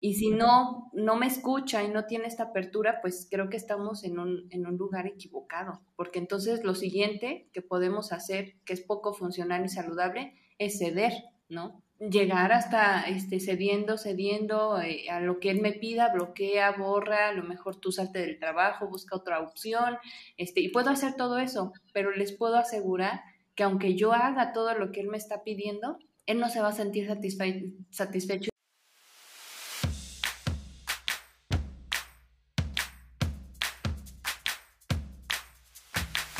Y si no, no me escucha y no tiene esta apertura, pues creo que estamos en un, en un lugar equivocado, porque entonces lo siguiente que podemos hacer, que es poco funcional y saludable, es ceder, ¿no? Llegar hasta este, cediendo, cediendo eh, a lo que él me pida, bloquea, borra, a lo mejor tú salte del trabajo, busca otra opción, este, y puedo hacer todo eso, pero les puedo asegurar que aunque yo haga todo lo que él me está pidiendo, él no se va a sentir satisfecho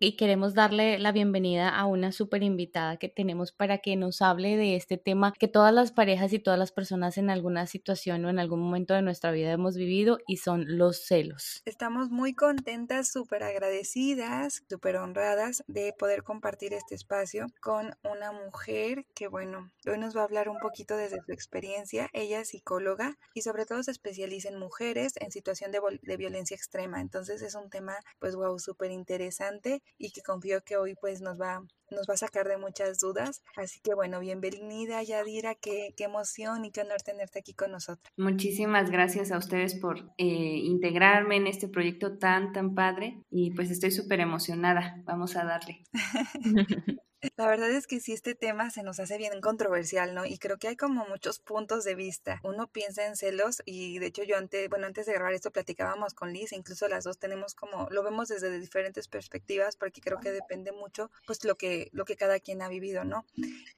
y queremos darle la bienvenida a una súper invitada que tenemos para que nos hable de este tema que todas las parejas y todas las personas en alguna situación o en algún momento de nuestra vida hemos vivido y son los celos. Estamos muy contentas, súper agradecidas, súper honradas de poder compartir este espacio con una mujer que, bueno, hoy nos va a hablar un poquito desde su experiencia. Ella es psicóloga y sobre todo se especializa en mujeres en situación de, de violencia extrema. Entonces es un tema, pues, wow, súper interesante y que confío que hoy pues nos va, nos va a sacar de muchas dudas. Así que bueno, bienvenida Yadira, qué, qué emoción y qué honor tenerte aquí con nosotros. Muchísimas gracias a ustedes por eh, integrarme en este proyecto tan, tan padre y pues estoy súper emocionada. Vamos a darle. La verdad es que sí, este tema se nos hace bien controversial, ¿no? Y creo que hay como muchos puntos de vista. Uno piensa en celos y de hecho yo antes, bueno, antes de grabar esto platicábamos con Liz, incluso las dos tenemos como, lo vemos desde diferentes perspectivas porque creo que depende mucho, pues lo que, lo que cada quien ha vivido, ¿no?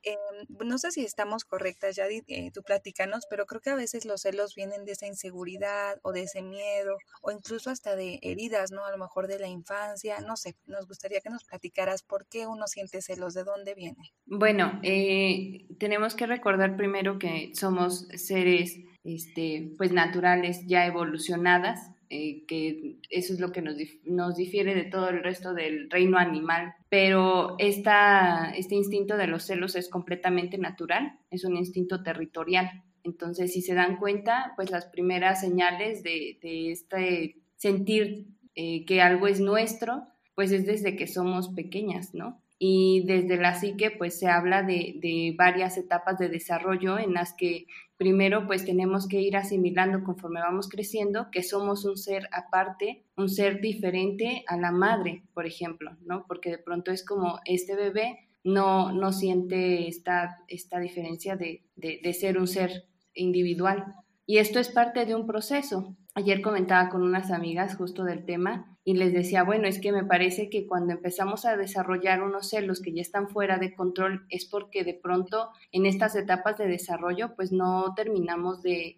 Eh, no sé si estamos correctas, ya eh, tú platícanos, pero creo que a veces los celos vienen de esa inseguridad o de ese miedo o incluso hasta de heridas, ¿no? A lo mejor de la infancia, no sé, nos gustaría que nos platicaras por qué uno siente celos de dónde viene? Bueno, eh, tenemos que recordar primero que somos seres este, pues naturales ya evolucionadas, eh, que eso es lo que nos, nos, difiere de todo el resto del reino animal. Pero esta, este instinto de los celos es completamente natural, es un instinto territorial. Entonces, si se dan cuenta, pues las primeras señales de, este sentir eh, que algo es nuestro, pues es desde que somos pequeñas, ¿no? Y desde la psique pues se habla de, varias etapas de desarrollo en las que primero pues tenemos que ir asimilando conforme vamos creciendo que somos un ser aparte, un ser diferente a la madre, por ejemplo, ¿no? Porque de pronto es como este bebé no, no siente esta, esta diferencia de, de ser un ser individual. Y esto es parte de un proceso. Ayer comentaba con unas amigas justo del tema y les decía, bueno, es que me parece que cuando empezamos a desarrollar unos celos que ya están fuera de control es porque de pronto en estas etapas de desarrollo pues no terminamos de,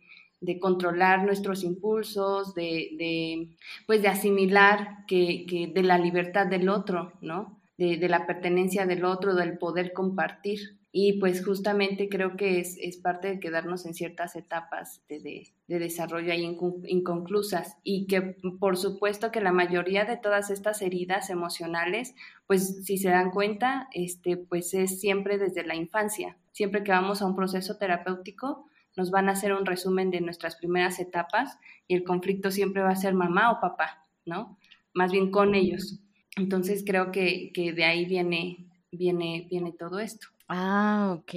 controlar nuestros impulsos, de, pues de asimilar que, de la libertad del otro, ¿no? De, de la pertenencia del otro, del poder compartir y pues justamente creo que es, es, parte de quedarnos en ciertas etapas de, de, desarrollo ahí inconclusas y que por supuesto que la mayoría de todas estas heridas emocionales, pues si se dan cuenta, este, pues es siempre desde la infancia. Siempre que vamos a un proceso terapéutico, nos van a hacer un resumen de nuestras primeras etapas y el conflicto siempre va a ser mamá o papá, ¿no? Más bien con ellos. Entonces creo que, que de ahí viene, viene, viene todo esto. Ah, ok.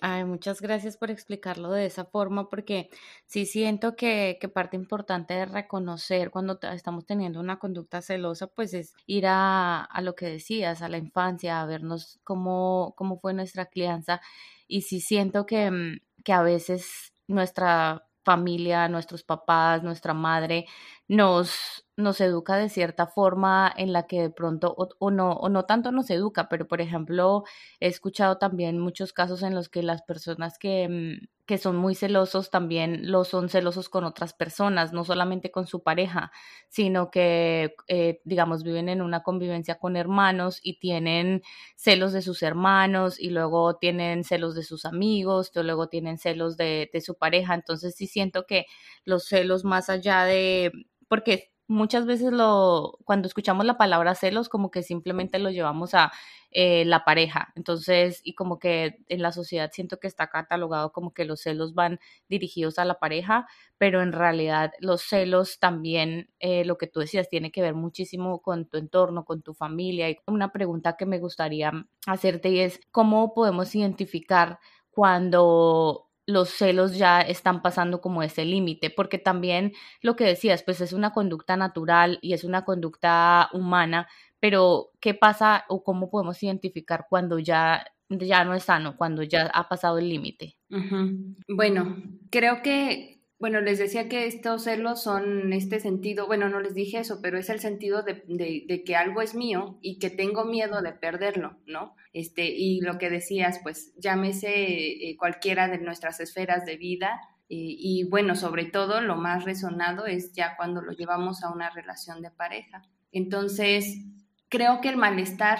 Ay, muchas gracias por explicarlo de esa forma, porque sí siento que, que parte importante de reconocer cuando estamos teniendo una conducta celosa, pues es ir a, a lo que decías, a la infancia, a vernos cómo, cómo fue nuestra crianza. Y sí siento que, mm, que a veces nuestra familia, nuestros papás, nuestra madre, nos, nos educa de cierta forma en la que de pronto, o, no, o no tanto nos educa, pero por ejemplo, he escuchado también muchos casos en los que las personas que, mm, que son muy celosos también lo son celosos con otras personas, no solamente con su pareja, sino que, eh, digamos, viven en una convivencia con hermanos y tienen celos de sus hermanos y luego tienen celos de sus amigos, luego tienen celos de, de su pareja. Entonces sí siento que los celos más allá de porque muchas veces lo, cuando escuchamos la palabra celos, como que simplemente lo llevamos a eh, la pareja. Entonces, y como que en la sociedad siento que está catalogado como que los celos van dirigidos a la pareja, pero en realidad los celos también, eh, lo que tú decías, tiene que ver muchísimo con tu entorno, con tu familia. Y una pregunta que me gustaría hacerte es, ¿cómo podemos identificar cuando los celos ya están pasando como ese límite, porque también lo que decías, pues es una conducta natural y es una conducta humana, pero ¿qué pasa o cómo podemos identificar cuando ya, ya no es sano, cuando ya ha pasado el límite? Bueno, creo que bueno, les decía que estos celos son este sentido, bueno, no les dije eso, pero es el sentido de, de, que algo es mío y que tengo miedo de perderlo, ¿no? Este, y lo que decías, pues llámese eh, cualquiera de nuestras esferas de vida, eh, y bueno, sobre todo lo más resonado es ya cuando lo llevamos a una relación de pareja. Entonces, creo que el malestar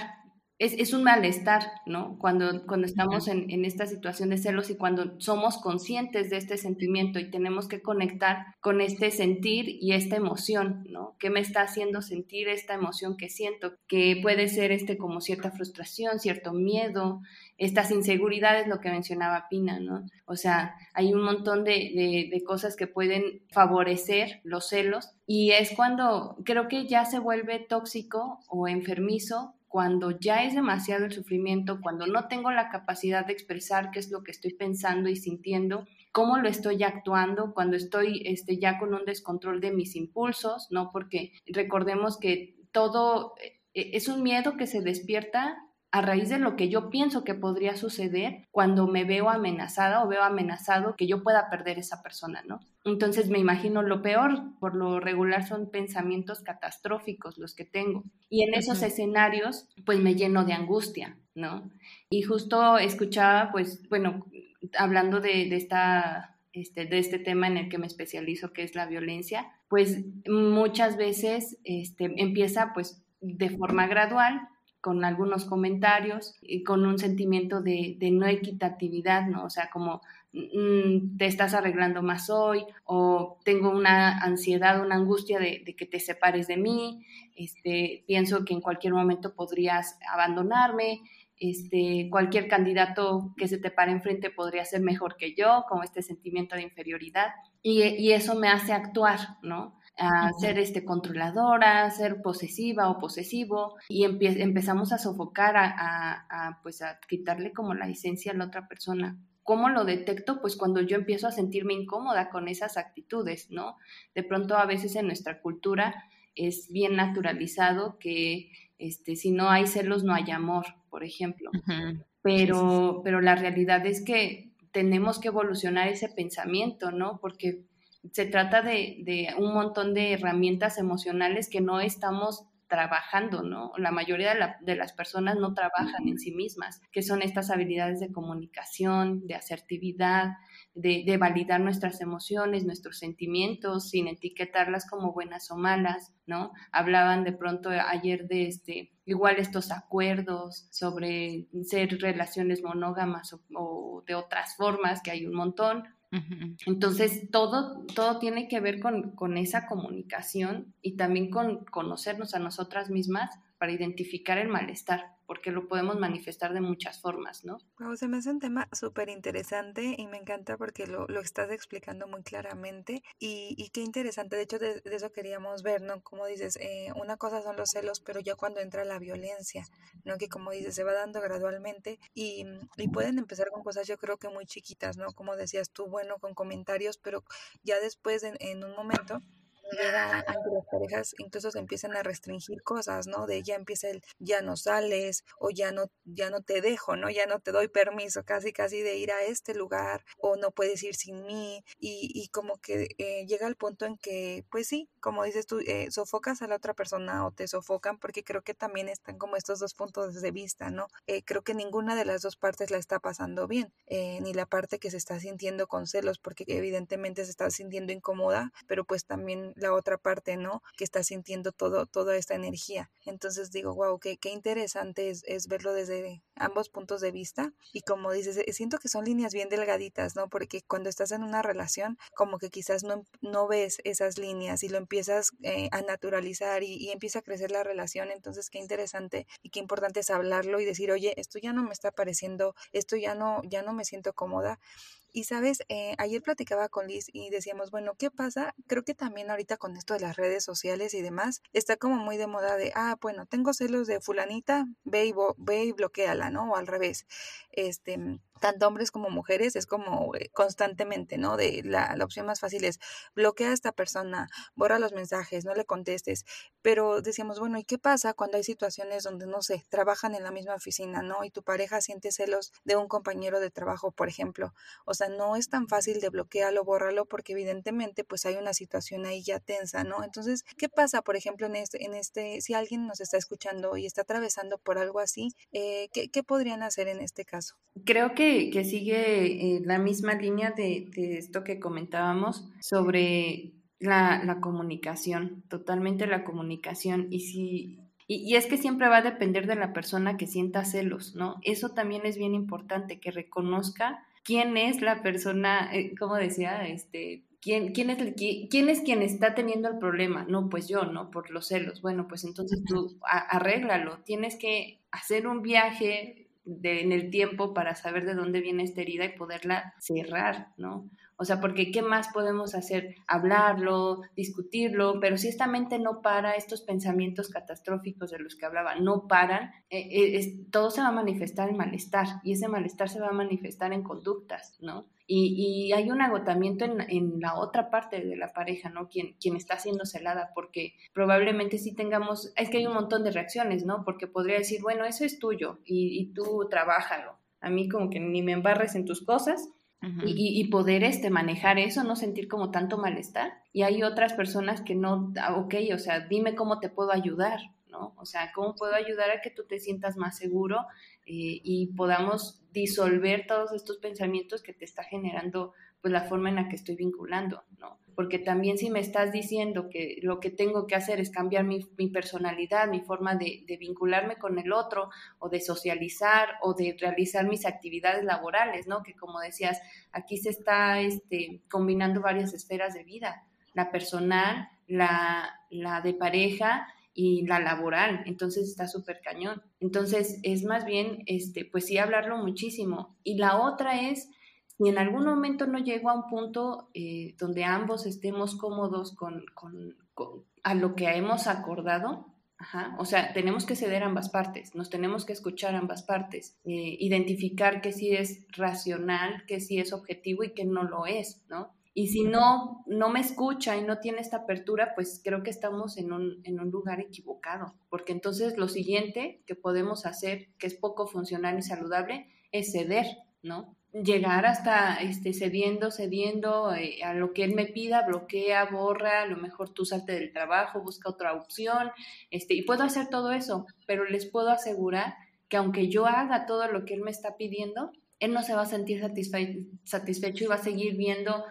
es, es, un malestar, ¿no? Cuando, cuando estamos en, en, esta situación de celos y cuando somos conscientes de este sentimiento y tenemos que conectar con este sentir y esta emoción, ¿no? ¿Qué me está haciendo sentir esta emoción que siento? Que puede ser este como cierta frustración, cierto miedo, estas inseguridades, lo que mencionaba Pina, ¿no? O sea, hay un montón de, de, de cosas que pueden favorecer los celos y es cuando creo que ya se vuelve tóxico o enfermizo cuando ya es demasiado el sufrimiento, cuando no tengo la capacidad de expresar qué es lo que estoy pensando y sintiendo, cómo lo estoy actuando, cuando estoy este, ya con un descontrol de mis impulsos, ¿no? Porque recordemos que todo eh, es un miedo que se despierta a raíz de lo que yo pienso que podría suceder cuando me veo amenazada o veo amenazado que yo pueda perder esa persona, ¿no? Entonces me imagino lo peor, por lo regular son pensamientos catastróficos los que tengo. Y en esos escenarios, pues me lleno de angustia, ¿no? Y justo escuchaba, pues, bueno, hablando de, esta este, de este tema en el que me especializo, que es la violencia, pues muchas veces este, empieza pues de forma gradual, con algunos comentarios y con un sentimiento de, no equitatividad, ¿no? O sea, como mm, te estás arreglando más hoy o tengo una ansiedad, una angustia de, que te separes de mí, este, pienso que en cualquier momento podrías abandonarme, este, cualquier candidato que se te pare enfrente podría ser mejor que yo, como este sentimiento de inferioridad, y, y eso me hace actuar, ¿no? A ser este, controladora, a ser posesiva o posesivo y empezamos a sofocar, a, pues a quitarle como la esencia a la otra persona. ¿Cómo lo detecto? Pues cuando yo empiezo a sentirme incómoda con esas actitudes, ¿no? De pronto a veces en nuestra cultura es bien naturalizado que este, si no hay celos no hay amor, por ejemplo. Pero, pero la realidad es que tenemos que evolucionar ese pensamiento, ¿no? Porque se trata de, un montón de herramientas emocionales que no estamos trabajando, ¿no? La mayoría de, las personas no trabajan en sí mismas, que son estas habilidades de comunicación, de asertividad, de, validar nuestras emociones, nuestros sentimientos, sin etiquetarlas como buenas o malas, ¿no? Hablaban de pronto ayer de este, igual estos acuerdos sobre ser relaciones monógamas o de otras formas, que hay un montón, entonces, todo, todo tiene que ver con, con, esa comunicación y también con conocernos a nosotras mismas para identificar el malestar porque lo podemos manifestar de muchas formas, ¿no? Wow, se me hace un tema súper interesante y me encanta porque lo, lo, estás explicando muy claramente y, y qué interesante, de hecho de, eso queríamos ver, ¿no? Como dices, eh, una cosa son los celos, pero ya cuando entra la violencia, ¿no? Que como dices, se va dando gradualmente y, y pueden empezar con cosas yo creo que muy chiquitas, ¿no? Como decías tú, bueno, con comentarios, pero ya después en, en un momento llega a las parejas incluso se empiezan a restringir cosas, ¿no? De ya empieza el ya no sales o ya no ya no te dejo, ¿no? Ya no te doy permiso, casi casi de ir a este lugar o no puedes ir sin mí y, y como que eh, llega el punto en que, pues sí, como dices tú, eh, sofocas a la otra persona o te sofocan porque creo que también están como estos dos puntos de vista, ¿no? Eh, creo que ninguna de las dos partes la está pasando bien, ni la parte que se está sintiendo con celos porque evidentemente se está sintiendo incómoda, pero pues también la otra parte, ¿no? Que está sintiendo todo, toda esta energía. Entonces digo, wow, qué, qué interesante es, es verlo desde ambos puntos de vista y como dices, siento que son líneas bien delgaditas, ¿no? Porque cuando estás en una relación, como que quizás no, no ves esas líneas y lo empiezas eh, a naturalizar y, y, empieza a crecer la relación, entonces qué interesante y qué importante es hablarlo y decir, oye, esto ya no me está pareciendo, esto ya no, ya no me siento cómoda y sabes, eh, ayer platicaba con Liz y decíamos, bueno, ¿qué pasa? Creo que también ahorita con esto de las redes sociales y demás, está como muy de moda de, ah, bueno, tengo celos de fulanita, ve y, ve y bloqueala, ¿no? O al revés. Este, tanto hombres como mujeres, es como eh, constantemente, ¿no? De la, la, opción más fácil es bloquea a esta persona, borra los mensajes, no le contestes. Pero decíamos, bueno, ¿y qué pasa cuando hay situaciones donde, no sé, trabajan en la misma oficina, ¿no? Y tu pareja siente celos de un compañero de trabajo, por ejemplo. O sea, no es tan fácil de bloquearlo, borrarlo, porque evidentemente pues hay una situación ahí ya tensa, ¿no? Entonces, ¿qué pasa, por ejemplo, en este, en este si alguien nos está escuchando y está atravesando por algo así, eh, ¿qué, ¿qué podrían hacer en este caso? Creo que que, sigue eh, la misma línea de, esto que comentábamos sobre la, comunicación, totalmente la comunicación. Y si y, es que siempre va a depender de la persona que sienta celos, ¿no? Eso también es bien importante, que reconozca quién es la persona, eh, como decía, este, ¿quién, quién, es el, quién es quien está teniendo el problema. No, pues yo, ¿no? Por los celos. Bueno, pues entonces tú arréglalo. Tienes que hacer un viaje en el tiempo para saber de dónde viene esta herida y poderla cerrar, ¿no? O sea, porque ¿qué más podemos hacer? Hablarlo, discutirlo, pero si esta mente no para, estos pensamientos catastróficos de los que hablaba no paran, eh, eh, todo se va a manifestar en malestar y ese malestar se va a manifestar en conductas, ¿no? Y, hay un agotamiento en, la otra parte de la pareja, ¿no? Quien, quien está siendo celada, porque probablemente sí tengamos, es que hay un montón de reacciones, ¿no? Porque podría decir, bueno, eso es tuyo y, y tú trabájalo. A mí como que ni me embarres en tus cosas y, y, poder este, manejar eso, no sentir como tanto malestar. Y hay otras personas que no, ah, ok, o sea, dime cómo te puedo ayudar, ¿no? O sea, cómo puedo ayudar a que tú te sientas más seguro eh, y podamos disolver todos estos pensamientos que te está generando pues la forma en la que estoy vinculando, ¿no? Porque también si me estás diciendo que lo que tengo que hacer es cambiar mi, personalidad, mi forma de, vincularme con el otro, o de socializar, o de realizar mis actividades laborales, ¿no? Que como decías, aquí se está este, combinando varias esferas de vida, la personal, la, la de pareja y la laboral, entonces está súper cañón. Entonces es más bien, este, pues sí, hablarlo muchísimo. Y la otra es, si en algún momento no llego a un punto eh, donde ambos estemos cómodos con, con, a lo que hemos acordado, o sea, tenemos que ceder ambas partes, nos tenemos que escuchar ambas partes, eh, identificar que sí es racional, que sí es objetivo y que no lo es, ¿no? Y si no, no me escucha y no tiene esta apertura, pues creo que estamos en un, en un lugar equivocado, porque entonces lo siguiente que podemos hacer, que es poco funcional y saludable, es ceder, ¿no? Llegar hasta este, cediendo, cediendo eh, a lo que él me pida, bloquea, borra, a lo mejor tú salte del trabajo, busca otra opción, este, y puedo hacer todo eso, pero les puedo asegurar que aunque yo haga todo lo que él me está pidiendo, él no se va a sentir satisfecho y va a seguir viendo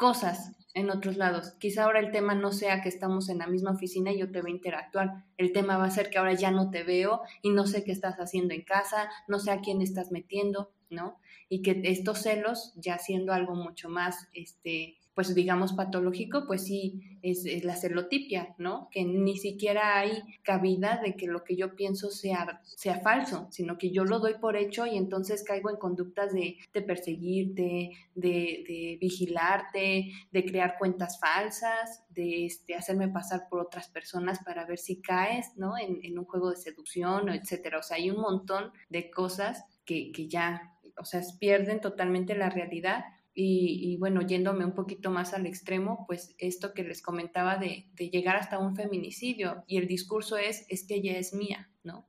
cosas en otros lados. Quizá ahora el tema no sea que estamos en la misma oficina y yo te voy a interactuar. El tema va a ser que ahora ya no te veo y no sé qué estás haciendo en casa, no sé a quién estás metiendo, ¿no? Y que estos celos, ya siendo algo mucho más, este, pues digamos patológico, pues sí es, la celotipia, ¿no? Que ni siquiera hay cabida de que lo que yo pienso sea, sea falso, sino que yo lo doy por hecho y entonces caigo en conductas de, perseguirte, de, de, vigilarte, de crear cuentas falsas, de este, hacerme pasar por otras personas para ver si caes, ¿no? En, en un juego de seducción, etcétera. O sea, hay un montón de cosas que, que ya, o sea, pierden totalmente la realidad y, bueno, yéndome un poquito más al extremo, pues esto que les comentaba de, de llegar hasta un feminicidio y el discurso es, es que ella es mía, ¿no?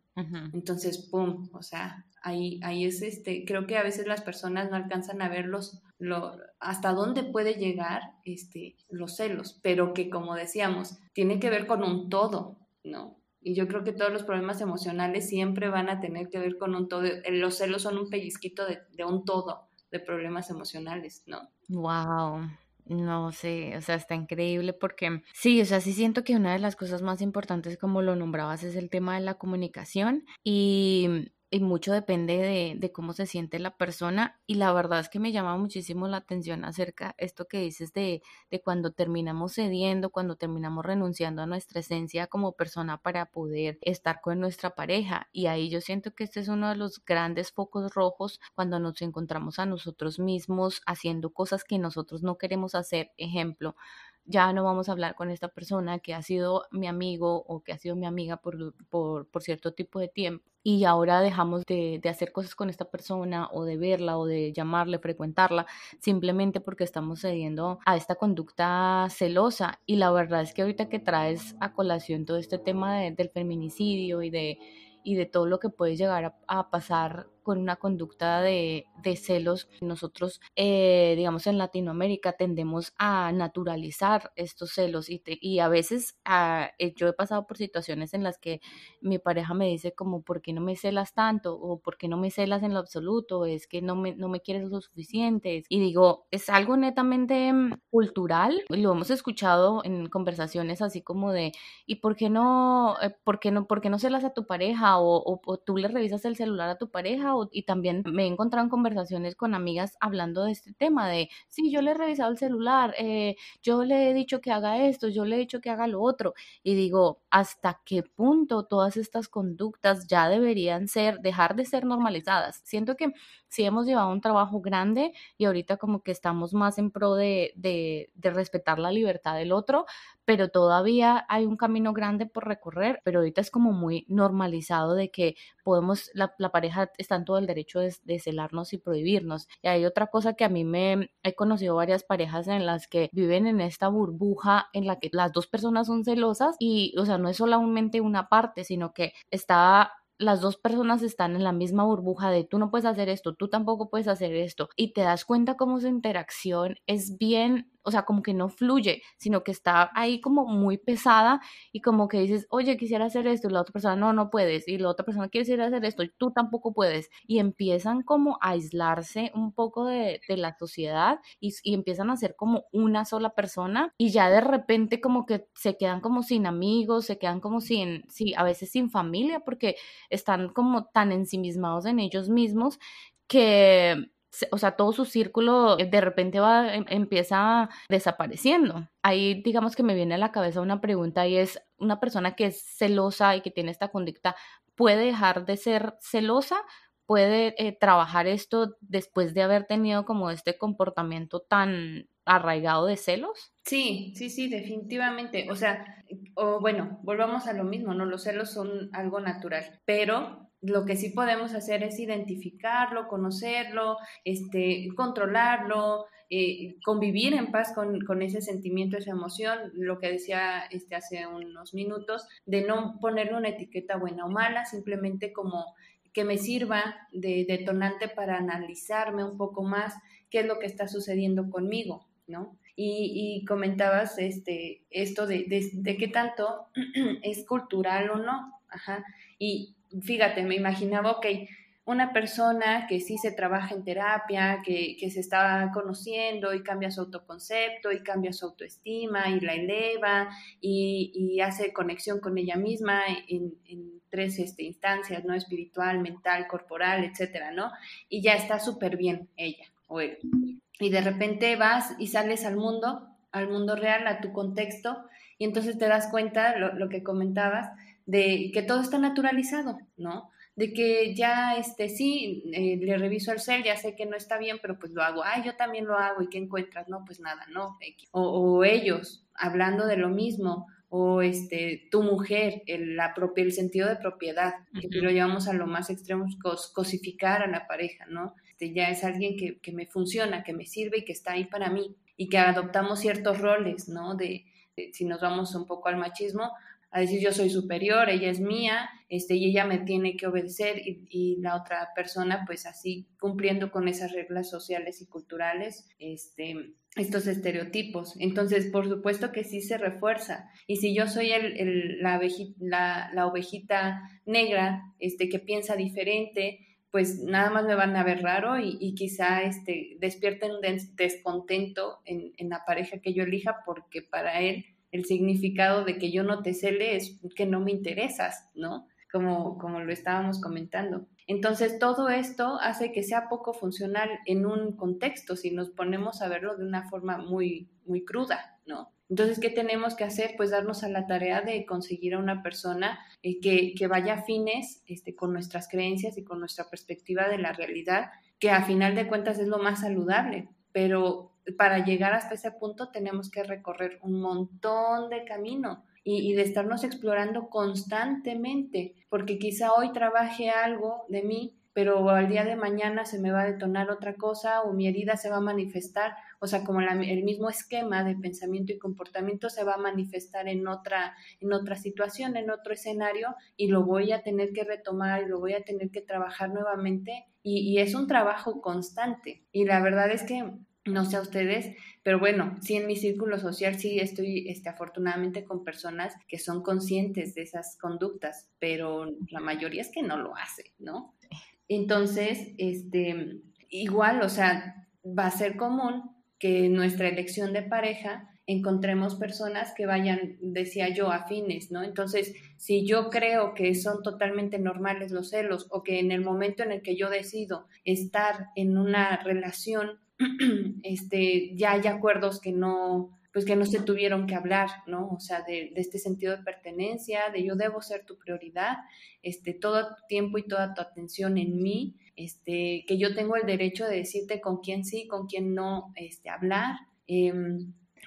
Entonces, ¡pum! O sea, ahí, ahí es este, creo que a veces las personas no alcanzan a ver los, lo, hasta dónde puede llegar este, los celos, pero que como decíamos, tiene que ver con un todo, ¿no? Y yo creo que todos los problemas emocionales siempre van a tener que ver con un todo. Los celos son un pellizquito de, de un todo de problemas emocionales, ¿no? Wow. No sé, o sea, está increíble porque sí, o sea, sí siento que una de las cosas más importantes, como lo nombrabas, es el tema de la comunicación y y mucho depende de, de, cómo se siente la persona. Y la verdad es que me llama muchísimo la atención acerca esto que dices de, de cuando terminamos cediendo, cuando terminamos renunciando a nuestra esencia como persona para poder estar con nuestra pareja. Y ahí yo siento que este es uno de los grandes focos rojos cuando nos encontramos a nosotros mismos haciendo cosas que nosotros no queremos hacer. Ejemplo, ya no vamos a hablar con esta persona que ha sido mi amigo o que ha sido mi amiga por, por, por cierto tipo de tiempo y ahora dejamos de, de, hacer cosas con esta persona o de verla o de llamarle, frecuentarla, simplemente porque estamos cediendo a esta conducta celosa. Y la verdad es que ahorita que traes a colación todo este tema del feminicidio y de, y de todo lo que puede llegar a pasar con una conducta de, celos. Nosotros, eh, digamos, en Latinoamérica tendemos a naturalizar estos celos y, a veces ah, eh, yo he pasado por situaciones en las que mi pareja me dice como, ¿por qué no me celas tanto? O ¿por qué no me celas en lo absoluto? Es que no me, no me quieres lo suficiente. Y digo, es algo netamente mm, cultural. Lo hemos escuchado en conversaciones así como de, ¿y por qué no, eh, por qué no, por qué no celas a tu pareja? O, o tú le revisas el celular a tu pareja y también me he encontrado en conversaciones con amigas hablando de este tema de, sí, yo le he revisado el celular, eh, yo le he dicho que haga esto, yo le he dicho que haga lo otro y digo, ¿hasta qué punto todas estas conductas ya deberían ser, dejar de ser normalizadas? Siento que sí hemos llevado un trabajo grande y ahorita como que estamos más en pro de, de, respetar la libertad del otro, pero todavía hay un camino grande por recorrer, pero ahorita es como muy normalizado de que podemos, la, la pareja está todo el derecho de, de, celarnos y prohibirnos. Y hay otra cosa que a mí me he conocido varias parejas en las que viven en esta burbuja en la que las dos personas son celosas y, o sea, no es solamente una parte, sino que está las dos personas están en la misma burbuja de tú no puedes hacer esto, tú tampoco puedes hacer esto, y te das cuenta cómo su interacción es bien o sea, como que no fluye, sino que está ahí como muy pesada y como que dices, oye, quisiera hacer esto, y la otra persona, no, no puedes, y la otra persona quiere hacer esto, y tú tampoco puedes, y empiezan como a aislarse un poco de, de la sociedad y, y, empiezan a ser como una sola persona, y ya de repente como que se quedan como sin amigos, se quedan como sin, sí, a veces sin familia, porque están como tan ensimismados en ellos mismos que o sea, todo su círculo eh, de repente va, em, empieza desapareciendo. Ahí digamos que me viene a la cabeza una pregunta y es, una persona que es celosa y que tiene esta conducta, ¿puede dejar de ser celosa? ¿Puede eh, trabajar esto después de haber tenido como este comportamiento tan arraigado de celos? Sí, sí, sí, definitivamente. O sea, o bueno, volvamos a lo mismo, ¿no? Los celos son algo natural, pero lo que sí podemos hacer es identificarlo, conocerlo, este, controlarlo, eh, convivir en paz con, ese sentimiento, esa emoción, lo que decía este, hace unos minutos, de no ponerle una etiqueta buena o mala, simplemente como que me sirva de detonante para analizarme un poco más qué es lo que está sucediendo conmigo, ¿no? Y, comentabas este, esto de, de qué tanto es cultural o no, ajá, y fíjate, me imaginaba, ok, una persona que sí se trabaja en terapia, que, se está conociendo y cambia su autoconcepto y cambia su autoestima y la eleva y, hace conexión con ella misma en, tres este, instancias, ¿no? Espiritual, mental, corporal, etcétera, ¿no? Y ya está súper bien ella o él. Y de repente vas y sales al mundo, al mundo real, a tu contexto, y entonces te das cuenta, lo, lo que comentabas, de que todo está naturalizado, ¿no? De que ya, este, sí, eh, le reviso el cel, ya sé que no está bien, pero pues lo hago. Ay, yo también lo hago, ¿y qué encuentras? No, pues nada, no. O, ellos, hablando de lo mismo, o este, tu mujer, el, la el sentido de propiedad, que lo llevamos a lo más extremo, cosificar a la pareja, ¿no? este, ya es alguien que, que me funciona, que me sirve y que está ahí para mí y que adoptamos ciertos roles, ¿no? De, si nos vamos un poco al machismo, a decir yo soy superior, ella es mía, este, y ella me tiene que obedecer y, y, la otra persona pues así cumpliendo con esas reglas sociales y culturales, este, estos estereotipos. Entonces, por supuesto que sí se refuerza. Y si yo soy el, el, la, la, la, ovejita negra este, que piensa diferente, pues nada más me van a ver raro y, y quizá este, despierten un descontento en, en la pareja que yo elija porque para él el significado de que yo no te cele es que no me interesas, ¿no? Como, como lo estábamos comentando. Entonces, todo esto hace que sea poco funcional en un contexto, si nos ponemos a verlo de una forma muy, muy cruda, ¿no? Entonces, ¿qué tenemos que hacer? Pues darnos a la tarea de conseguir a una persona eh, que, que, vaya afines este, con nuestras creencias y con nuestra perspectiva de la realidad, que a final de cuentas es lo más saludable, pero para llegar hasta ese punto tenemos que recorrer un montón de camino y, de estarnos explorando constantemente, porque quizá hoy trabaje algo de mí, pero al día de mañana se me va a detonar otra cosa o mi herida se va a manifestar, o sea, como el mismo esquema de pensamiento y comportamiento se va a manifestar en otra, en otra situación, en otro escenario, y lo voy a tener que retomar y lo voy a tener que trabajar nuevamente, y es un trabajo constante. Y la verdad es que no sé a ustedes, pero bueno, sí en mi círculo social sí estoy este, afortunadamente con personas que son conscientes de esas conductas, pero la mayoría es que no lo hace, ¿no? Entonces, este, igual, o sea, va a ser común que en nuestra elección de pareja encontremos personas que vayan, decía yo, afines, ¿no? Entonces, si yo creo que son totalmente normales los celos o que en el momento en el que yo decido estar en una relación este, ya hay acuerdos que no, pues que no se tuvieron que hablar, ¿no? O sea, de, este sentido de pertenencia, de yo debo ser tu prioridad, este, todo tu tiempo y toda tu atención en mí, este, que yo tengo el derecho de decirte con quién sí, con quién no, este, hablar. Eh,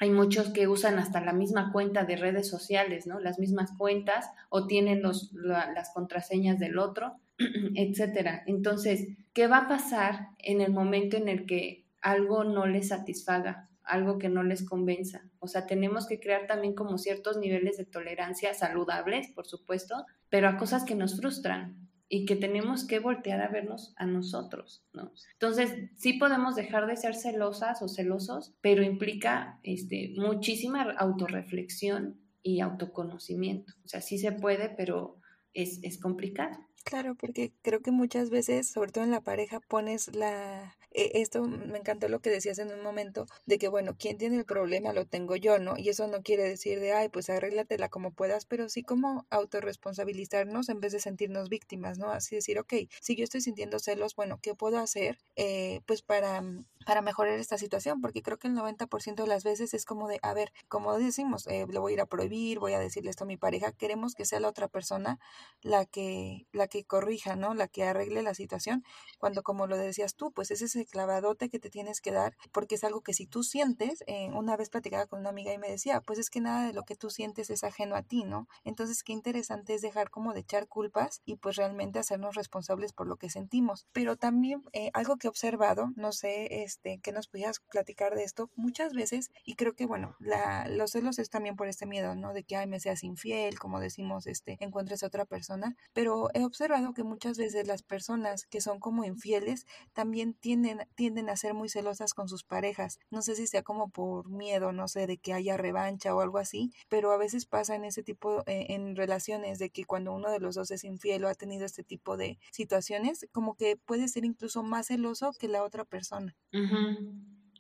hay muchos que usan hasta la misma cuenta de redes sociales, ¿no? Las mismas cuentas o tienen los, la, las contraseñas del otro, etcétera. Entonces, ¿qué va a pasar en el momento en el que algo no les satisfaga, algo que no les convenza. O sea, tenemos que crear también como ciertos niveles de tolerancia saludables, por supuesto, pero a cosas que nos frustran y que tenemos que voltear a vernos a nosotros, ¿no? Entonces, sí podemos dejar de ser celosas o celosos, pero implica este, muchísima autorreflexión y autoconocimiento. O sea, sí se puede, pero es, es complicado. Claro, porque creo que muchas veces, sobre todo en la pareja, pones la... E, esto me encantó lo que decías en un momento, de que, bueno, quien tiene el problema lo tengo yo, ¿no? Y eso no quiere decir de, ay, pues arréglatela como puedas, pero sí como autorresponsabilizarnos en vez de sentirnos víctimas, ¿no? Así decir, ok, si yo estoy sintiendo celos, bueno, ¿qué puedo hacer? Eh, pues para para mejorar esta situación, porque creo que el 90% de las veces es como de, a ver, como decimos, eh, lo voy a ir a prohibir, voy a decirle esto a mi pareja, queremos que sea la otra persona la que, la que corrija, ¿no? La que arregle la situación, cuando como lo decías tú, pues es ese clavadote que te tienes que dar, porque es algo que si tú sientes, eh, una vez platicaba con una amiga y me decía, pues es que nada de lo que tú sientes es ajeno a ti, ¿no? Entonces, qué interesante es dejar como de echar culpas y pues realmente hacernos responsables por lo que sentimos. Pero también eh, algo que he observado, no sé, es este, que nos pudieras platicar de esto. Muchas veces, y creo que bueno, la, los celos es también por este miedo, ¿no? De que, ay, me seas infiel, como decimos, este, encuentres a otra persona. Pero he observado que muchas veces las personas que son como infieles también tienden, tienden a ser muy celosas con sus parejas. No sé si sea como por miedo, no sé, de que haya revancha o algo así, pero a veces pasa en ese tipo, eh, en relaciones, de que cuando uno de los dos es infiel o ha tenido este tipo de situaciones, como que puede ser incluso más celoso que la otra persona.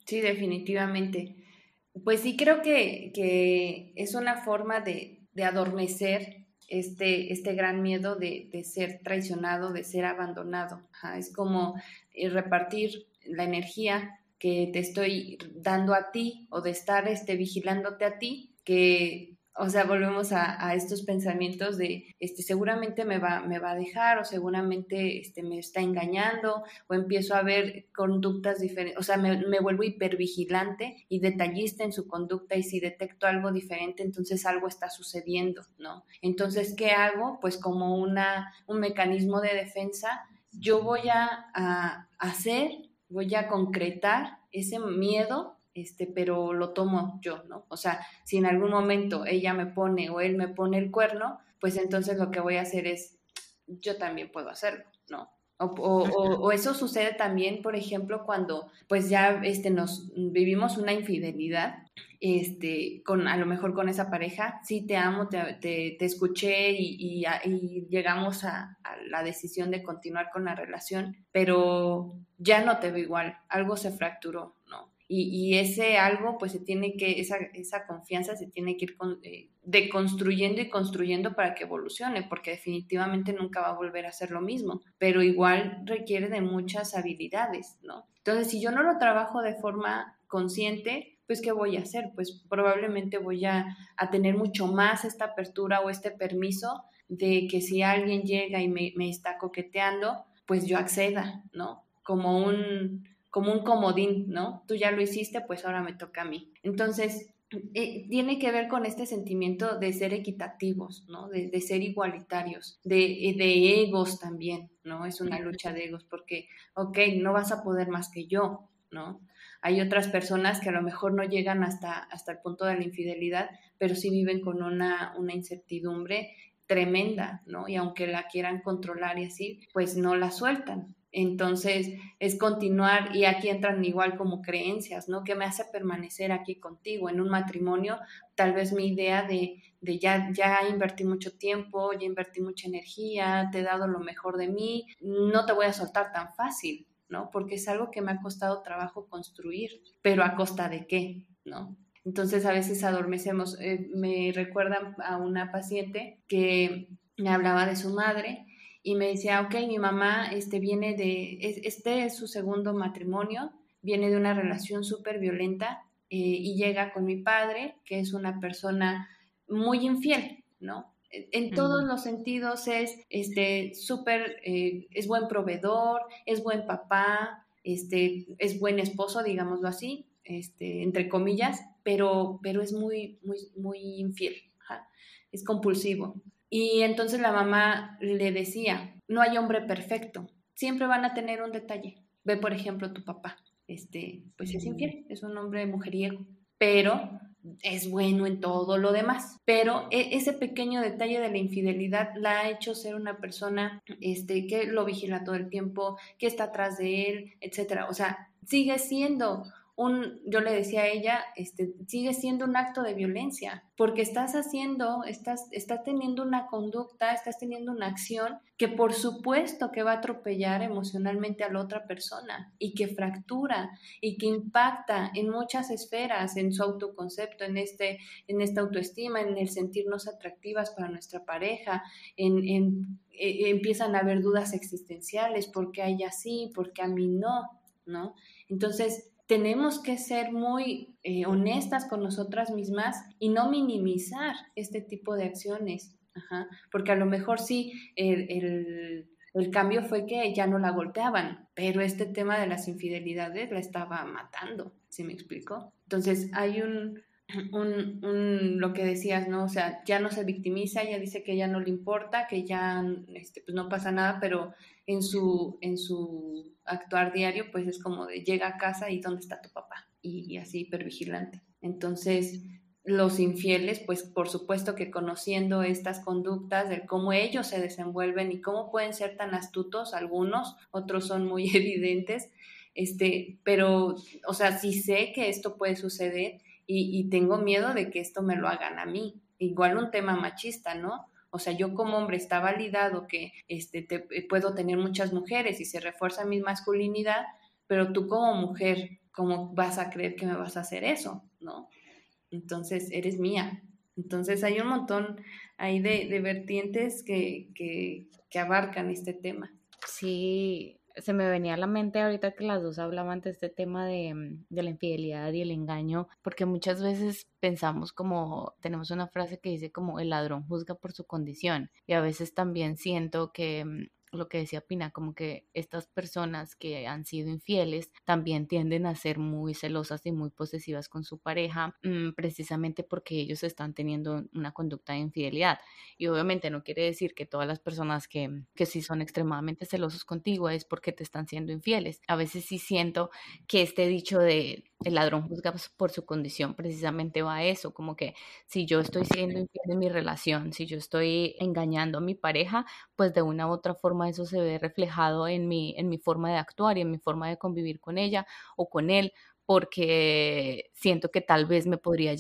Sí, definitivamente. Pues sí, creo que, que es una forma de, de adormecer este, este gran miedo de, de, ser traicionado, de ser abandonado. Es como eh, repartir la energía que te estoy dando a ti o de estar este, vigilándote a ti, que o sea, volvemos a, estos pensamientos de, este, seguramente me va, me va a dejar o seguramente este, me está engañando o empiezo a ver conductas diferentes, o sea, me, me, vuelvo hipervigilante y detallista en su conducta y si detecto algo diferente, entonces algo está sucediendo, ¿no? Entonces, ¿qué hago? Pues como una, un mecanismo de defensa, yo voy a hacer, voy a concretar ese miedo este, pero lo tomo yo, ¿no? O sea, si en algún momento ella me pone o él me pone el cuerno, pues entonces lo que voy a hacer es, yo también puedo hacerlo, ¿no? O, o, eso sucede también, por ejemplo, cuando pues ya este, nos vivimos una infidelidad, este, con, a lo mejor con esa pareja, sí te amo, te, te, escuché y, y, llegamos a, a, la decisión de continuar con la relación, pero ya no te veo igual, algo se fracturó, ¿no? Y, ese algo, pues se tiene que, esa, esa confianza se tiene que ir con, eh, deconstruyendo y construyendo para que evolucione, porque definitivamente nunca va a volver a ser lo mismo, pero igual requiere de muchas habilidades, ¿no? Entonces, si yo no lo trabajo de forma consciente, pues ¿qué voy a hacer? Pues probablemente voy a, a tener mucho más esta apertura o este permiso de que si alguien llega y me, me está coqueteando, pues yo acceda, ¿no? Como un como un comodín, ¿no? Tú ya lo hiciste, pues ahora me toca a mí. Entonces, eh, tiene que ver con este sentimiento de ser equitativos, ¿no? De, ser igualitarios, de, de, egos también, ¿no? Es una lucha de egos porque, ok, no vas a poder más que yo, ¿no? Hay otras personas que a lo mejor no llegan hasta, hasta el punto de la infidelidad, pero sí viven con una, una incertidumbre tremenda, ¿no? Y aunque la quieran controlar y así, pues no la sueltan, entonces, es continuar y aquí entran igual como creencias, ¿no? ¿Qué me hace permanecer aquí contigo en un matrimonio? Tal vez mi idea de, de ya, ya invertí mucho tiempo, ya invertí mucha energía, te he dado lo mejor de mí, no te voy a soltar tan fácil, ¿no? Porque es algo que me ha costado trabajo construir, pero a costa de qué, ¿no? Entonces a veces adormecemos. Eh, me recuerdan a una paciente que me hablaba de su madre y me decía, ok, mi mamá este, viene de, este es su segundo matrimonio, viene de una relación súper violenta eh, y llega con mi padre, que es una persona muy infiel, ¿no? En todos los sentidos es este súper, eh, es buen proveedor, es buen papá, este, es buen esposo, digámoslo así, este, entre comillas, pero, pero es muy, muy, muy infiel, es compulsivo. Y entonces la mamá le decía, no hay hombre perfecto, siempre van a tener un detalle. Ve, por ejemplo, tu papá, este, pues es infiel, es un hombre mujeriego, pero es bueno en todo lo demás. Pero e, ese pequeño detalle de la infidelidad la ha hecho ser una persona este, que lo vigila todo el tiempo, que está atrás de él, etcétera. O sea, sigue siendo yo le decía a ella, este, sigue siendo un acto de violencia, porque estás haciendo, estás, estás teniendo una conducta, estás teniendo una acción que por supuesto que va a atropellar emocionalmente a la otra persona y que fractura y que impacta en muchas esferas, en su autoconcepto, en, este, en esta autoestima, en el sentirnos atractivas para nuestra pareja, en, eh, empiezan a haber dudas existenciales, ¿por qué a ella sí? ¿Por qué a mí no? ¿No? Entonces, tenemos que ser muy eh, honestas con nosotras mismas y no minimizar este tipo de acciones, porque a lo mejor sí, el, cambio fue que ya no la golpeaban, pero este tema de las infidelidades la estaba matando, ¿sí me explico? Entonces hay un, un, lo que decías, ¿no? O sea, ya no se victimiza, ella dice que ya no le importa, que ya este, pues no pasa nada, pero en su, en su actuar diario, pues es como de llega a casa y dónde está tu papá, y, así hipervigilante. Entonces, los infieles, pues por supuesto que conociendo estas conductas, de cómo ellos se desenvuelven y cómo pueden ser tan astutos, algunos, otros son muy evidentes, este, pero, o sea, sí sé que esto puede suceder y, y tengo miedo de que esto me lo hagan a mí. Igual un tema machista, ¿no? O sea, yo como hombre está validado que este, te, eh, puedo tener muchas mujeres y se refuerza mi masculinidad, pero tú como mujer, ¿cómo vas a creer que me vas a hacer eso? ¿No? Entonces, eres mía. Entonces, hay un montón ahí de, de vertientes que, que, que abarcan este tema. Sí, se me venía a la mente ahorita que las dos hablaban de este tema de, mm, de, la infidelidad y el engaño, porque muchas veces pensamos como, tenemos una frase que dice como el ladrón juzga por su condición, y a veces también siento que mm, lo que decía Pina, como que estas personas que han sido infieles también tienden a ser muy celosas y muy posesivas con su pareja, mm, precisamente porque ellos están teniendo una conducta de infidelidad. Y obviamente no quiere decir que todas las personas que, que sí son extremadamente celosos contigo es porque te están siendo infieles. A veces sí siento que este dicho de el ladrón juzga por su condición precisamente va a eso, como que si yo estoy siendo infiel en mi relación, si yo estoy engañando a mi pareja, pues de una u otra forma eso se ve reflejado en mi, en mi forma de actuar y en mi forma de convivir con ella o con él, porque siento que tal vez me podría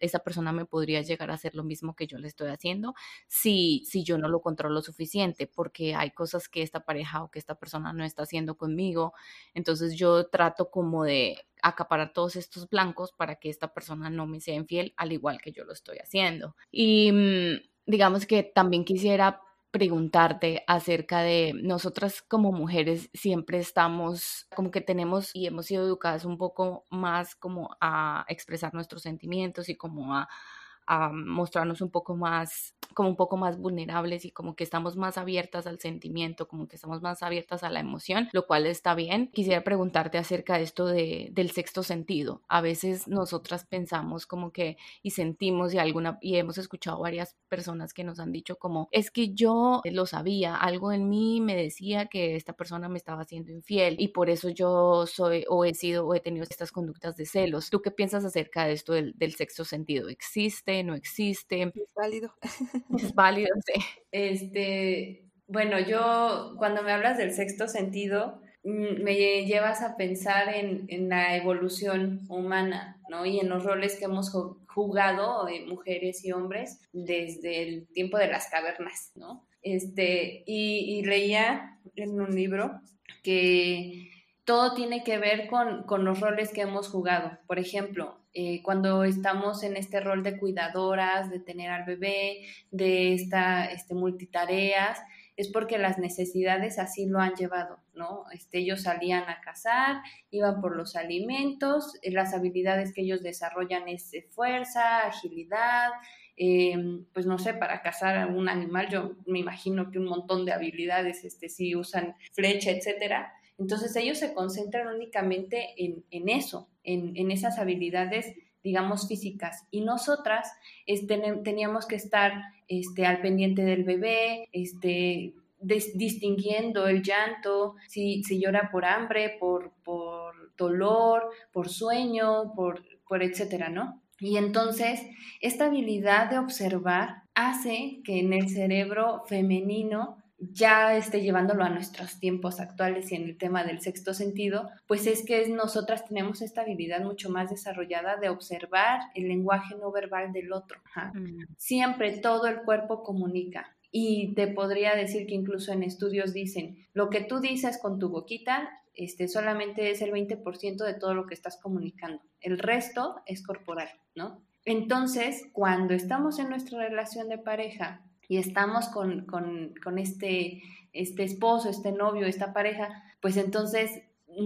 esa persona me podría llegar a hacer lo mismo que yo le estoy haciendo si, si yo no lo controlo suficiente, porque hay cosas que esta pareja o que esta persona no está haciendo conmigo, entonces yo trato como de acaparar todos estos blancos para que esta persona no me sea infiel al igual que yo lo estoy haciendo. Y mm, digamos que también quisiera preguntarte acerca de nosotras como mujeres siempre estamos como que tenemos y hemos sido educadas un poco más como a expresar nuestros sentimientos y como a a mostrarnos un poco más, como un poco más vulnerables y como que estamos más abiertas al sentimiento, como que estamos más abiertas a la emoción, lo cual está bien. Quisiera preguntarte acerca de esto de, del sexto sentido. A veces nosotras pensamos como que y sentimos y alguna y hemos escuchado varias personas que nos han dicho como es que yo lo sabía, algo en mí me decía que esta persona me estaba haciendo infiel y por eso yo soy o he sido o he tenido estas conductas de celos. ¿Tú qué piensas acerca de esto del, del sexto sentido? ¿Existe? no existe. Es válido. Es válido, sí. Este, bueno, yo cuando me hablas del sexto sentido, mm, me llevas a pensar en, la evolución humana, ¿no? Y en los roles que hemos jugado, mujeres y hombres, desde el tiempo de las cavernas, ¿no? Este, y, leía en un libro que todo tiene que ver con, con los roles que hemos jugado. Por ejemplo, eh, cuando estamos en este rol de cuidadoras, de tener al bebé, de esta este, multitareas, es porque las necesidades así lo han llevado, ¿no? Este, ellos salían a cazar, iban por los alimentos, eh, las habilidades que ellos desarrollan es fuerza, agilidad, em, pues no sé, para cazar a un animal, yo me imagino que un montón de habilidades, este, si usan flecha, etcétera. Entonces ellos se concentran únicamente en, en eso, en, esas habilidades digamos, físicas. Y nosotras teníamos que estar este, al pendiente del bebé, este, distinguiendo el llanto, si, si llora por hambre, por, por dolor, por sueño, por, por etcétera, ¿no? Y entonces, esta habilidad de observar hace que en el cerebro femenino ya esté llevándolo a nuestros tiempos actuales y en el tema del sexto sentido, pues es que nosotras tenemos esta habilidad mucho más desarrollada de observar el lenguaje no verbal del otro. Mm. Siempre todo el cuerpo comunica. Y te podría decir que incluso en estudios dicen, lo que tú dices con tu boquita este, solamente es el 20% de todo lo que estás comunicando. El resto es corporal, ¿no? Entonces, cuando estamos en nuestra relación de pareja y estamos con, con, con este, este esposo, este novio, esta pareja, pues entonces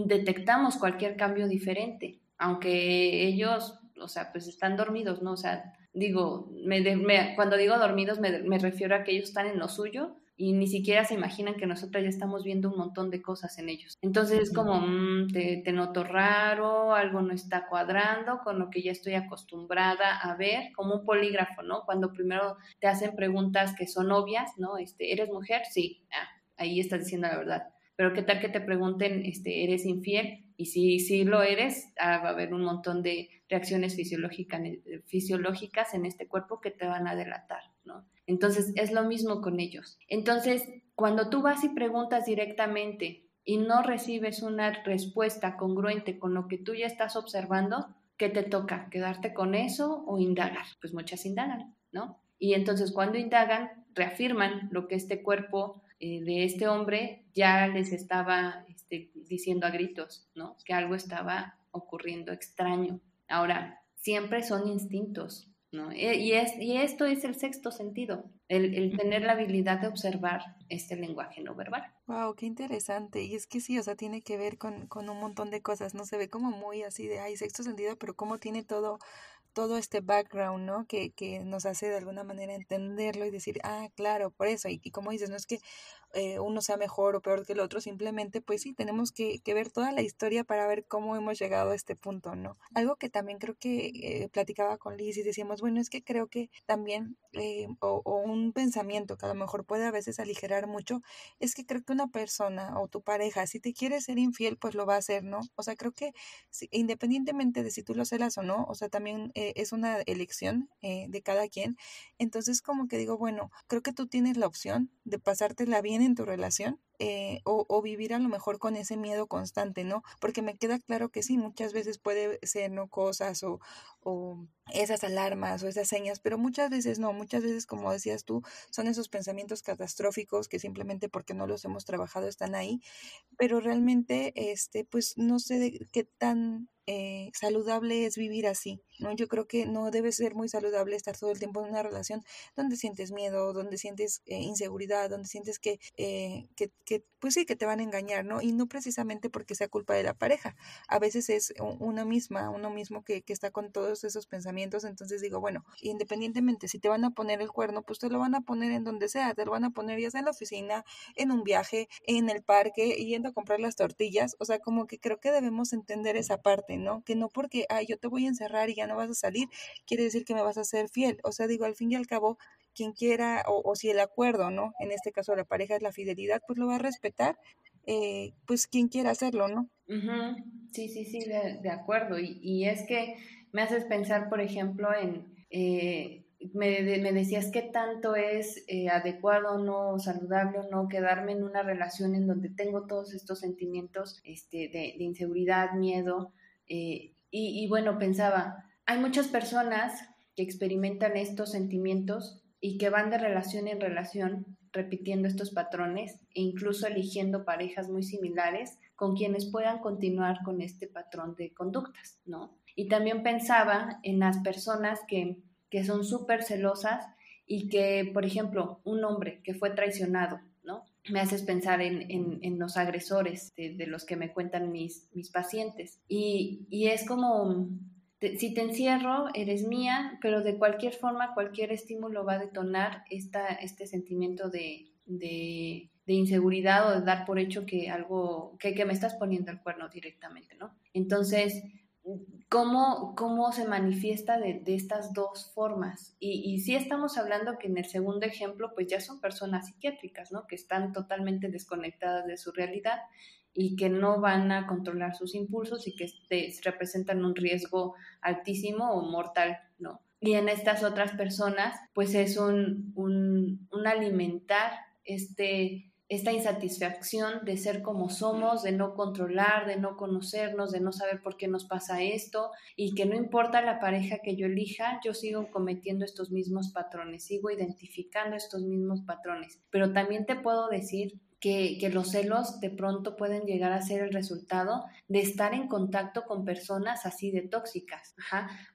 detectamos cualquier cambio diferente, aunque ellos, o sea, pues están dormidos, ¿no? O sea, digo, me, cuando digo dormidos me, me, refiero a que ellos están en lo suyo y ni siquiera se imaginan que nosotros ya estamos viendo un montón de cosas en ellos. Entonces es como, mm, te, te, noto raro, algo no está cuadrando con lo que ya estoy acostumbrada a ver, como un polígrafo, ¿no? Cuando primero te hacen preguntas que son obvias, ¿no? Este, ¿Eres mujer? Sí, ah, ahí estás diciendo la verdad. Pero qué tal que te pregunten, este, ¿eres infiel? Y si, si lo eres, ah, va a haber un montón de reacciones fisiológicas, fisiológicas en este cuerpo que te van a delatar, ¿no? Entonces es lo mismo con ellos. Entonces, cuando tú vas y preguntas directamente y no recibes una respuesta congruente con lo que tú ya estás observando, ¿qué te toca? ¿Quedarte con eso o indagar? Pues muchas indagan, ¿no? Y entonces cuando indagan, reafirman lo que este cuerpo eh, de este hombre ya les estaba este, diciendo a gritos, ¿no? Que algo estaba ocurriendo extraño. Ahora, siempre son instintos, ¿no? Y, es, y esto es el sexto sentido, el, tener la habilidad de observar este lenguaje no verbal. Wow, qué interesante. Y es que sí, o sea, tiene que ver con, con un montón de cosas, ¿no? Se ve como muy así de, ay, sexto sentido, pero cómo tiene todo todo este background, ¿no? Que, que nos hace de alguna manera entenderlo y decir, ah, claro, por eso. Y, y como dices, no es que eh, uno sea mejor o peor que el otro, simplemente pues sí, tenemos que, ver toda la historia para ver cómo hemos llegado a este punto, ¿no? Algo que también creo que eh, platicaba con Liz y decíamos, bueno, es que creo que también, eh, o, un pensamiento que a lo mejor puede a veces aligerar mucho, es que creo que una persona o tu pareja, si te quiere ser infiel, pues lo va a hacer, ¿no? O sea, creo que independientemente de si tú lo celas o no, o sea, también es una elección de cada quien. Entonces, como que digo, bueno, creo que tú tienes la opción de pasártela bien en tu relación eh, o, vivir a lo mejor con ese miedo constante, ¿no? Porque me queda claro que sí, muchas veces puede ser, ¿no? Cosas o, o esas alarmas o esas señas, pero muchas veces no, muchas veces, como decías tú, son esos pensamientos catastróficos que simplemente porque no los hemos trabajado están ahí, pero realmente, este, pues no sé de qué tan eh, saludable es vivir así, ¿no? Yo creo que no debe ser muy saludable estar todo el tiempo en una relación donde sientes miedo, donde sientes eh, inseguridad, donde sientes que, eh, que, que, pues sí, que te van a engañar, ¿no? Y no precisamente porque sea culpa de la pareja, a veces es una misma, uno mismo que, que está con todos esos pensamientos, entonces digo, bueno, independientemente si te van a poner el cuerno, pues te lo van a poner en donde sea, te lo van a poner ya sea en la oficina, en un viaje, en el parque, yendo a comprar las tortillas, o sea, como que creo que debemos entender esa parte, ¿no? Que no porque, ay, yo te voy a encerrar y ya no vas a salir, quiere decir que me vas a ser fiel. O sea, digo, al fin y al cabo, quien quiera, o, si el acuerdo, ¿no? En este caso la pareja es la fidelidad, pues lo va a respetar, eh, pues quien quiera hacerlo, ¿no? Sí, sí, sí, de, acuerdo. Y, y, es que me haces pensar, por ejemplo, en... Eh, me, me, decías qué tanto es eh, adecuado, no saludable o no quedarme en una relación en donde tengo todos estos sentimientos este, de inseguridad, miedo, eh, y, bueno, pensaba, hay muchas personas que experimentan estos sentimientos y que van de relación en relación repitiendo estos patrones e incluso eligiendo parejas muy similares con quienes puedan continuar con este patrón de conductas, ¿no? Y también pensaba en las personas que, que son súper celosas y que, por ejemplo, un hombre que fue traicionado me haces pensar en, los agresores de, los que me cuentan mis, mis pacientes. Y, es como, si te encierro, eres mía, pero de cualquier forma, cualquier estímulo va a detonar esta, este sentimiento de, inseguridad o de dar por hecho que algo, que, que me estás poniendo el cuerno directamente, ¿no? Entonces, cómo, cómo se manifiesta de, estas dos formas. Y, y sí estamos hablando que en el segundo ejemplo, pues ya son personas psiquiátricas, ¿no? Que están totalmente desconectadas de su realidad y que no van a controlar sus impulsos y que representan un riesgo altísimo o mortal, ¿no? Y en estas otras personas, pues es un, un, un alimentar este esta insatisfacción de ser como somos, de no controlar, de no conocernos, de no saber por qué nos pasa esto y que no importa la pareja que yo elija, yo sigo cometiendo estos mismos patrones, sigo identificando estos mismos patrones. Pero también te puedo decir que, los celos de pronto pueden llegar a ser el resultado de estar en contacto con personas así de tóxicas.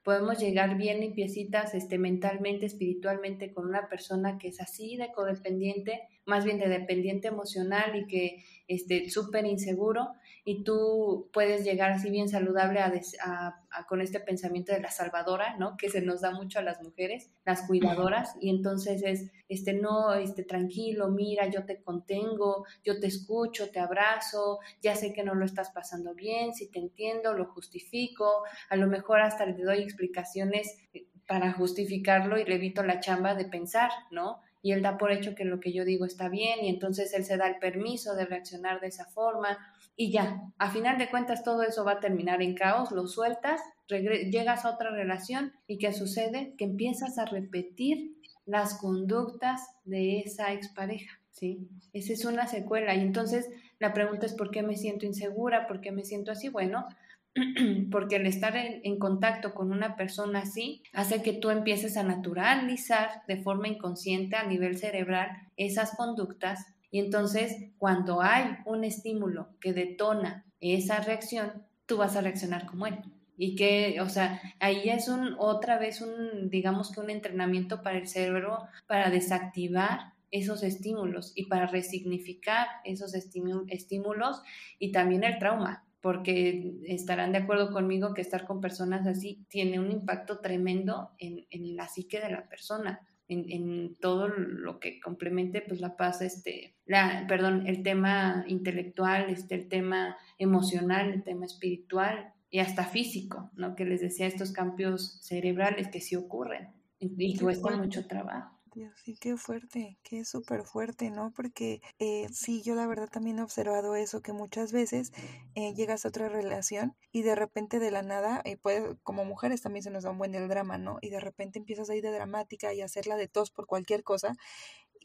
Podemos llegar bien limpiecitas este, mentalmente, espiritualmente con una persona que es así de codependiente, más bien de dependiente emocional y que este súper inseguro y tú puedes llegar así bien saludable a, con este pensamiento de la salvadora, ¿no? Que se nos da mucho a las mujeres, las cuidadoras, y entonces es, este, no, este, tranquilo, mira, yo te contengo, yo te escucho, te abrazo, ya sé que no lo estás pasando bien, si te entiendo, lo justifico, a lo mejor hasta le doy explicaciones eh, para justificarlo y le evito la chamba de pensar, ¿no? y él da por hecho que lo que yo digo está bien y entonces él se da el permiso de reaccionar de esa forma y ya, a final de cuentas todo eso va a terminar en caos, lo sueltas, llegas a otra relación y ¿qué sucede? Que empiezas a repetir las conductas de esa expareja, ¿sí? Esa es una secuela y entonces la pregunta es ¿por qué me siento insegura? ¿Por qué me siento así? Bueno, porque el estar en, contacto con una persona así hace que tú empieces a naturalizar de forma inconsciente a nivel cerebral esas conductas y entonces cuando hay un estímulo que detona esa reacción, tú vas a reaccionar como él. Y que, o sea, ahí es un, otra vez un, digamos que un entrenamiento para el cerebro para desactivar esos estímulos y para resignificar esos estímulos y también el trauma porque estarán de acuerdo conmigo que estar con personas así tiene un impacto tremendo en, en la psique de la persona. En, en, todo lo que complemente pues la paz este la perdón el tema intelectual este el tema emocional el tema espiritual y hasta físico no que les decía estos cambios cerebrales que sí ocurren y cuesta mucho trabajo Dios, sí, qué fuerte, qué súper fuerte, ¿no? Porque eh, sí, yo la verdad también he observado eso, que muchas veces eh, llegas a otra relación y de repente de la nada, eh, puede, como mujeres también se nos da un buen drama, ¿no? Y de repente empiezas a ir de dramática y hacerla de tos por cualquier cosa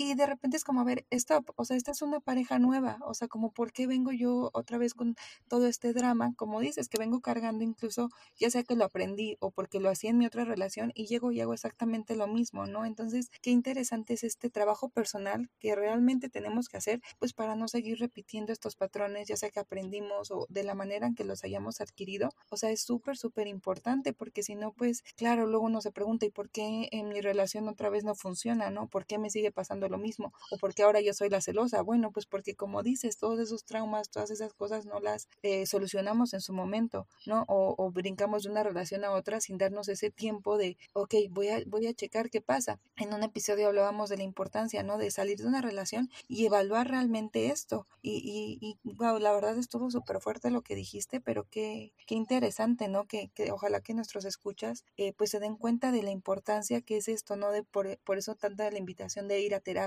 y de repente es como, a ver, stop, o sea, esta es una pareja nueva, o sea, como, ¿por qué vengo yo otra vez con todo este drama? Como dices, que vengo cargando incluso, ya sea que lo aprendí o porque lo hacía en mi otra relación y llego y hago exactamente lo mismo, ¿no? Entonces, qué interesante es este trabajo personal que realmente tenemos que hacer, pues para no seguir repitiendo estos patrones, ya sea que aprendimos o de la manera en que los hayamos adquirido, o sea, es súper, súper importante, porque si no, pues, claro, luego uno se pregunta, ¿y por qué en mi relación otra vez no funciona, ¿no? ¿Por qué me sigue pasando? Lo mismo o porque ahora yo soy la celosa. Bueno, pues porque como dices, todos esos traumas, todas esas cosas no las eh, solucionamos en su momento, ¿no? O, brincamos de una relación a otra sin darnos ese tiempo de, ok, voy a, voy a checar qué pasa. En un episodio hablábamos de la importancia, ¿no? De salir de una relación y evaluar realmente esto. Y, y, wow, la verdad estuvo súper fuerte lo que dijiste, pero qué, qué interesante, ¿no? Que, que ojalá que nuestros escuchas eh, pues se den cuenta de la importancia que es esto, ¿no? De por, por eso tanta la invitación de ir a terapia,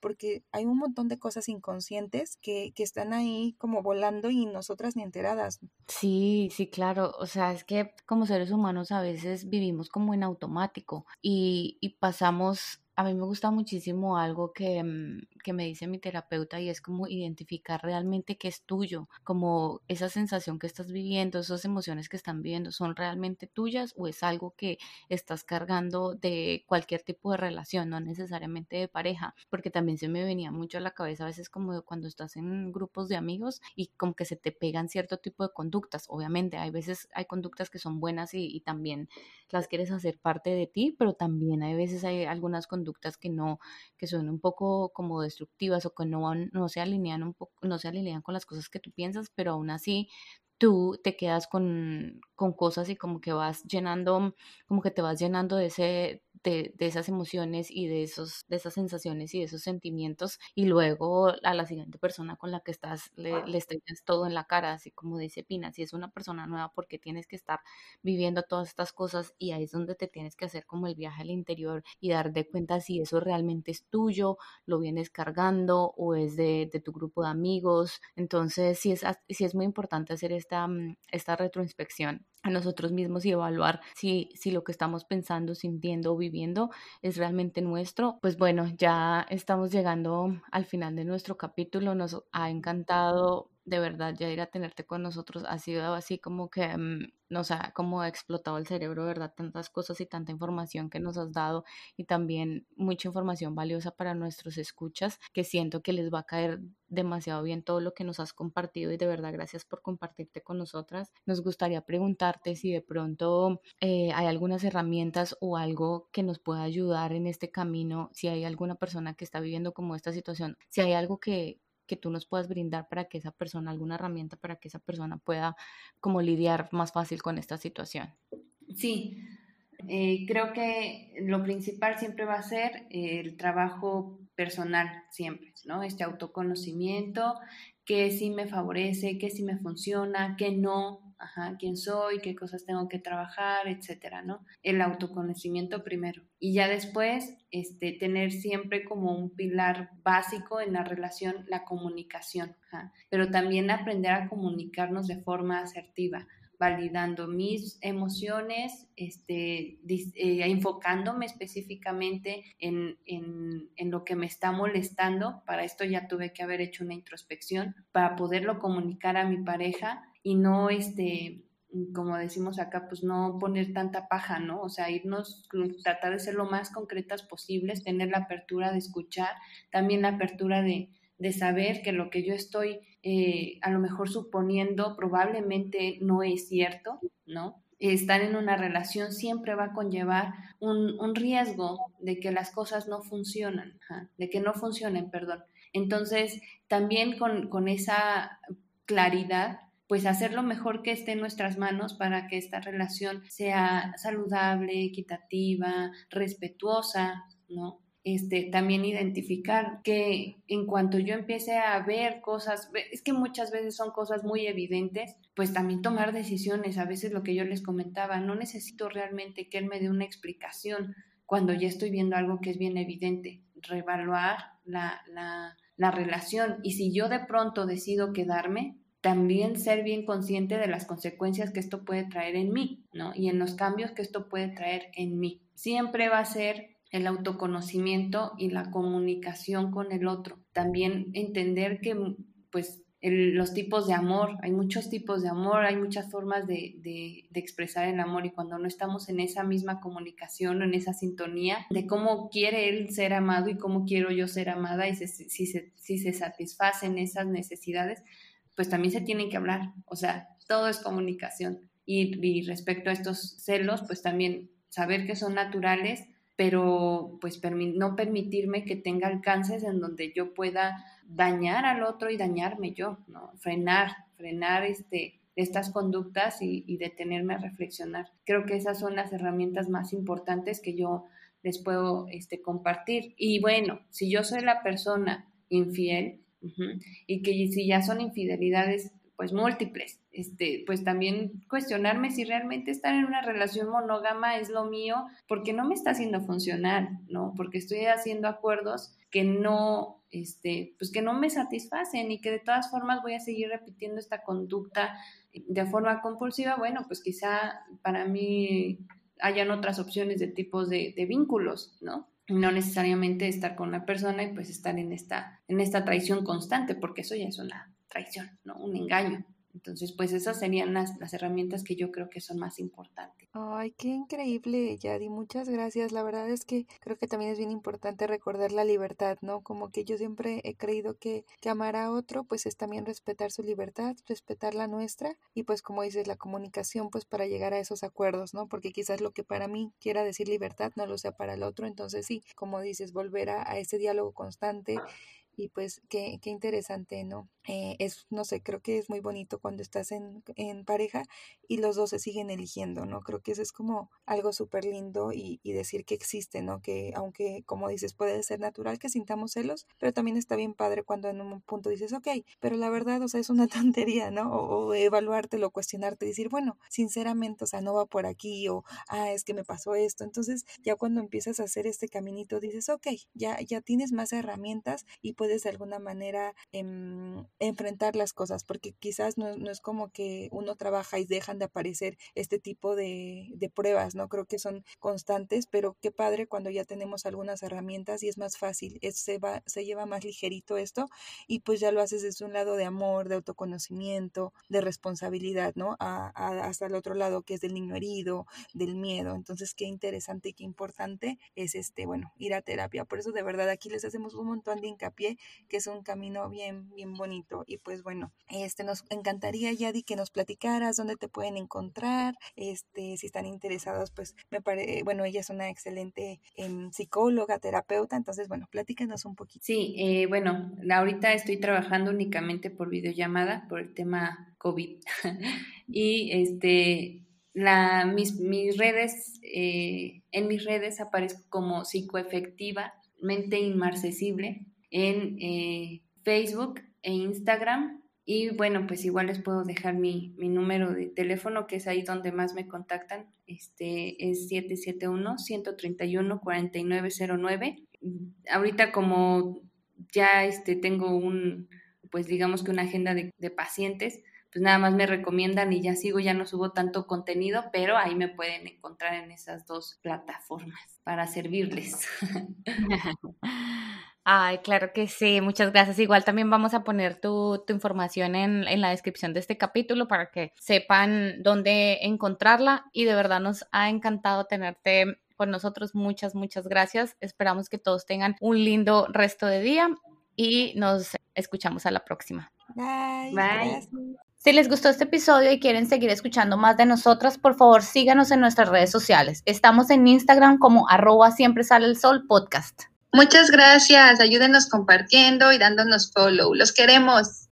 porque hay un montón de cosas inconscientes que, que están ahí como volando y nosotras ni enteradas. Sí, sí, claro. O sea, es que como seres humanos a veces vivimos como en automático y, y pasamos a mí me gusta muchísimo algo que, mm, que, me dice mi terapeuta y es como identificar realmente qué es tuyo, como esa sensación que estás viviendo, esas emociones que están viviendo, ¿son realmente tuyas o es algo que estás cargando de cualquier tipo de relación, no necesariamente de pareja? Porque también se me venía mucho a la cabeza a veces como cuando estás en grupos de amigos y como que se te pegan cierto tipo de conductas. Obviamente hay veces hay conductas que son buenas y, y también las quieres hacer parte de ti, pero también hay veces hay algunas conductas que no, que son un poco como destructivas o que no, no se alinean un poco, no se alinean con las cosas que tú piensas, pero aún así tú te quedas con, con, cosas y como que vas llenando, como que te vas llenando de ese, de, de, esas emociones y de, esos, de esas sensaciones y de esos sentimientos y luego a la siguiente persona con la que estás le, le estrellas todo en la cara, así como dice Pina, si es una persona nueva porque tienes que estar viviendo todas estas cosas y ahí es donde te tienes que hacer como el viaje al interior y dar de cuenta si eso realmente es tuyo, lo vienes cargando o es de, de tu grupo de amigos, entonces sí es, sí es muy importante hacer esta, mm, esta retroinspección a nosotros mismos y evaluar si, si lo que estamos pensando, sintiendo o viviendo es realmente nuestro. Pues bueno, ya estamos llegando al final de nuestro capítulo. Nos ha encantado de verdad ya ir a tenerte con nosotros. Ha sido así como que mm, nos ha como explotado el cerebro, ¿verdad? Tantas cosas y tanta información que nos has dado y también mucha información valiosa para nuestros escuchas que siento que les va a caer demasiado bien todo lo que nos has compartido y de verdad gracias por compartirte con nosotras. Nos gustaría preguntarte si de pronto eh, hay algunas herramientas o algo que nos pueda ayudar en este camino, si hay alguna persona que está viviendo como esta situación, si hay algo que, que tú nos puedas brindar para que esa persona, alguna herramienta para que esa persona pueda como lidiar más fácil con esta situación. Sí, eh, creo que lo principal siempre va a ser el trabajo personal, siempre, ¿no? Este autoconocimiento, qué sí me favorece, qué sí me funciona, qué no, ajá, quién soy, qué cosas tengo que trabajar, etcétera, ¿no? El autoconocimiento primero. Y ya después, este, tener siempre como un pilar básico en la relación la comunicación, ajá. pero también aprender a comunicarnos de forma asertiva validando mis emociones, este, eh, enfocándome específicamente en, en, en, lo que me está molestando. Para esto ya tuve que haber hecho una introspección para poderlo comunicar a mi pareja y no, este, como decimos acá, pues no poner tanta paja, ¿no? O sea, irnos, tratar de ser lo más concretas posibles, tener la apertura de escuchar, también la apertura de, de saber que lo que yo estoy eh, a lo mejor suponiendo probablemente no es cierto, ¿no? Estar en una relación siempre va a conllevar un, un riesgo de que las cosas no funcionan, de que no funcionen, perdón. Entonces, también con, con esa claridad pues hacer lo mejor que esté en nuestras manos para que esta relación sea saludable, equitativa, respetuosa, ¿no? Este, también identificar que en cuanto yo empiece a ver cosas, es que muchas veces son cosas muy evidentes, pues también tomar decisiones, a veces lo que yo les comentaba, no necesito realmente que él me dé una explicación cuando ya estoy viendo algo que es bien evidente, reevaluar la, la, la relación y si yo de pronto decido quedarme, también ser bien consciente de las consecuencias que esto puede traer en mí, ¿no? Y en los cambios que esto puede traer en mí. Siempre va a ser el autoconocimiento y la comunicación con el otro. También entender que, pues, los tipos de amor, hay muchos tipos de amor, hay muchas formas de, de, expresar el amor y cuando no estamos en esa misma comunicación o en esa sintonía de cómo quiere él ser amado y cómo quiero yo ser amada y si, se, si se satisfacen esas necesidades, pues también se tienen que hablar, o sea, todo es comunicación. Y, respecto a estos celos, pues también saber que son naturales, pero pues no permitirme que tenga alcances en donde yo pueda dañar al otro y dañarme yo, ¿no? Frenar, frenar este, estas conductas y, y, detenerme a reflexionar. Creo que esas son las herramientas más importantes que yo les puedo este, compartir. Y bueno, si yo soy la persona infiel, y que si ya son infidelidades pues múltiples, este, pues también cuestionarme si realmente estar en una relación monógama es lo mío, porque no me está haciendo funcionar, ¿no? Porque estoy haciendo acuerdos que no, este, pues que no me satisfacen y que de todas formas voy a seguir repitiendo esta conducta de forma compulsiva, bueno, pues quizá para mí hayan otras opciones de tipos de, vínculos, ¿no? No necesariamente estar con la persona y pues estar en esta, en esta traición constante, porque eso ya es una traición, ¿no? Un engaño. Entonces, pues esas serían las, las, herramientas que yo creo que son más importantes. Ay, qué increíble, Yadi. Muchas gracias. La verdad es que creo que también es bien importante recordar la libertad, ¿no? Como que yo siempre he creído que, amar a otro, pues es también respetar su libertad, respetar la nuestra y pues como dices, la comunicación, pues para llegar a esos acuerdos, ¿no? Porque quizás lo que para mí quiera decir libertad no lo sea para el otro. Entonces sí, como dices, volver a ese diálogo constante y pues qué, qué interesante, ¿no? Eh, es, no sé, creo que es muy bonito cuando estás en, en, pareja y los dos se siguen eligiendo, ¿no? Creo que eso es como algo súper lindo y, y, decir que existe, ¿no? Que aunque, como dices, puede ser natural que sintamos celos, pero también está bien padre cuando en un punto dices, ok, pero la verdad, o sea, es una tontería, ¿no? O, o evaluártelo, cuestionarte, decir, bueno, sinceramente, o sea, no va por aquí o, ah, es que me pasó esto. Entonces, ya cuando empiezas a hacer este caminito, dices, ok, ya, ya tienes más herramientas y puedes de alguna manera... Eh, enfrentar las cosas, porque quizás no, no, es como que uno trabaja y dejan de aparecer este tipo de, de, pruebas, ¿no? Creo que son constantes, pero qué padre cuando ya tenemos algunas herramientas y es más fácil, se, va, se lleva más ligerito esto y pues ya lo haces desde un lado de amor, de autoconocimiento, de responsabilidad, ¿no? Hasta el otro lado que es del niño herido, del miedo. Entonces, qué interesante y qué importante es este, bueno, ir a terapia. Por eso de verdad aquí les hacemos un montón de hincapié que es un camino bien, bien bonito y pues bueno, este nos encantaría, Yadi, que nos platicaras dónde te pueden encontrar, este, si están interesados, pues me parece, bueno, ella es una excelente em, psicóloga, terapeuta, entonces bueno, platícanos un poquito. Sí, eh, bueno, ahorita estoy trabajando únicamente por videollamada, por el tema COVID. y este, la, mis, mis redes, eh, en mis redes aparezco como psicoefectiva, mente inmarcesible, en eh, Facebook e Instagram. Y bueno, pues igual les puedo dejar mi, mi número de teléfono, que es ahí donde más me contactan. Este es 771-131-4909. Ahorita como ya este, tengo un, pues digamos que una agenda de, de pacientes, pues nada más me recomiendan y ya sigo, ya no subo tanto contenido, pero ahí me pueden encontrar en esas dos plataformas para servirles. Ay, claro que sí, muchas gracias. Igual también vamos a poner tu, tu información en, en, la descripción de este capítulo para que sepan dónde encontrarla y de verdad nos ha encantado tenerte con nosotros. Muchas, muchas gracias. Esperamos que todos tengan un lindo resto de día y nos escuchamos a la próxima. Bye. Bye. Si les gustó este episodio y quieren seguir escuchando más de nosotras, por favor síganos en nuestras redes sociales. Estamos en Instagram como arroba siempre sale el sol podcast. Muchas gracias. Ayúdenos compartiendo y dándonos follow. Los queremos.